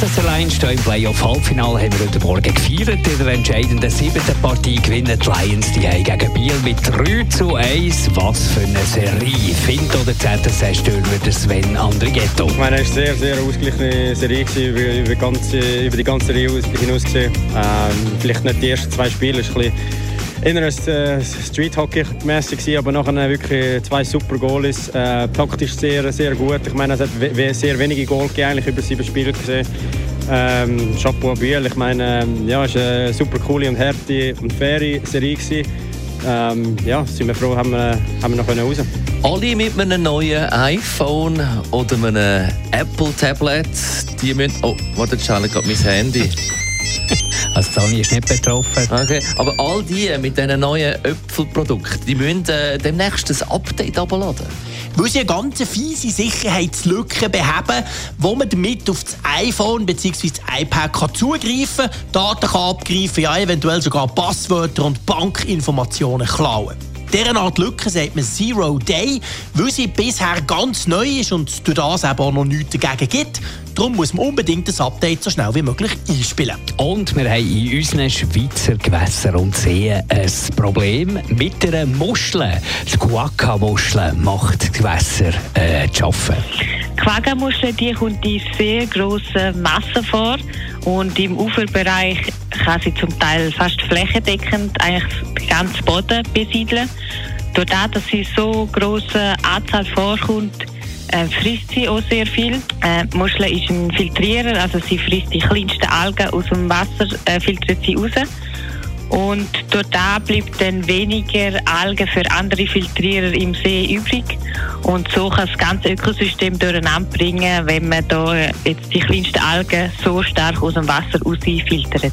Zehntes allein stehen im Playoff-Halbfinale haben wir heute Morgen gefeiert. In der entscheidenden siebten Partie gewinnen die Lions die Heim gegen Biel mit 3 zu 1. Was für eine Serie. Find oder ZSC Stürmer Sven Andrighetto. Ich meine, es war eine sehr, sehr ausgeglichene Serie über, über, ganze, über die ganze Serie hinaus. Ähm, vielleicht nicht die ersten zwei Spiele, ist ein bisschen ein äh, Street Hockey mäßig aber nachher wirklich zwei super Goals. Äh, taktisch sehr, sehr gut. Ich meine, es hat sehr wenige gegeben, eigentlich über sieben Spiele gesehen. Ähm, Chapeau Biel, ich meine, ähm, ja, es war eine super coole und harte und faire Serie gewesen. Ähm, ja, sind wir froh, haben wir, haben wir noch raus Alle mit einem neuen iPhone oder einem Apple Tablet, die müssen... Oh, warte, jetzt schaue ich gerade mein Handy. Also Sony ist nicht betroffen. Okay, aber all die mit diesen neuen Äpfelprodukten, die müssen äh, demnächst ein Update abladen. Weil sie eine ganz fiese Sicherheitslücke beheben, wo man damit auf das iPhone bzw. das iPad kann zugreifen kann, Daten kann abgreifen, ja eventuell sogar Passwörter und Bankinformationen klauen. Dieser Art Lücke sagt man Zero Day, weil sie bisher ganz neu ist und durch das eben auch noch nichts dagegen gibt. Darum muss man unbedingt das Update so schnell wie möglich einspielen. Und wir haben in unseren Schweizer Gewässern und Seen ein Problem mit einer Muschel. Die Quagga-Muschel macht die Gewässer äh, zu arbeiten. Quagga-Muschel die kommt in sehr grossen Massen vor und im Uferbereich kann sie zum Teil fast flächendeckend eigentlich den Boden besiedeln. Dadurch, dass sie so große Anzahl vorkommt, äh, frisst sie auch sehr viel. Äh, Muschel ist ein Filtrierer, also sie frisst die kleinsten Algen aus dem Wasser, äh, filtriert sie raus. Und dort bleibt dann weniger Algen für andere Filtrierer im See übrig. Und so kann das ganze Ökosystem durcheinander bringen, wenn man da jetzt die kleinsten Algen so stark aus dem Wasser rausfiltert.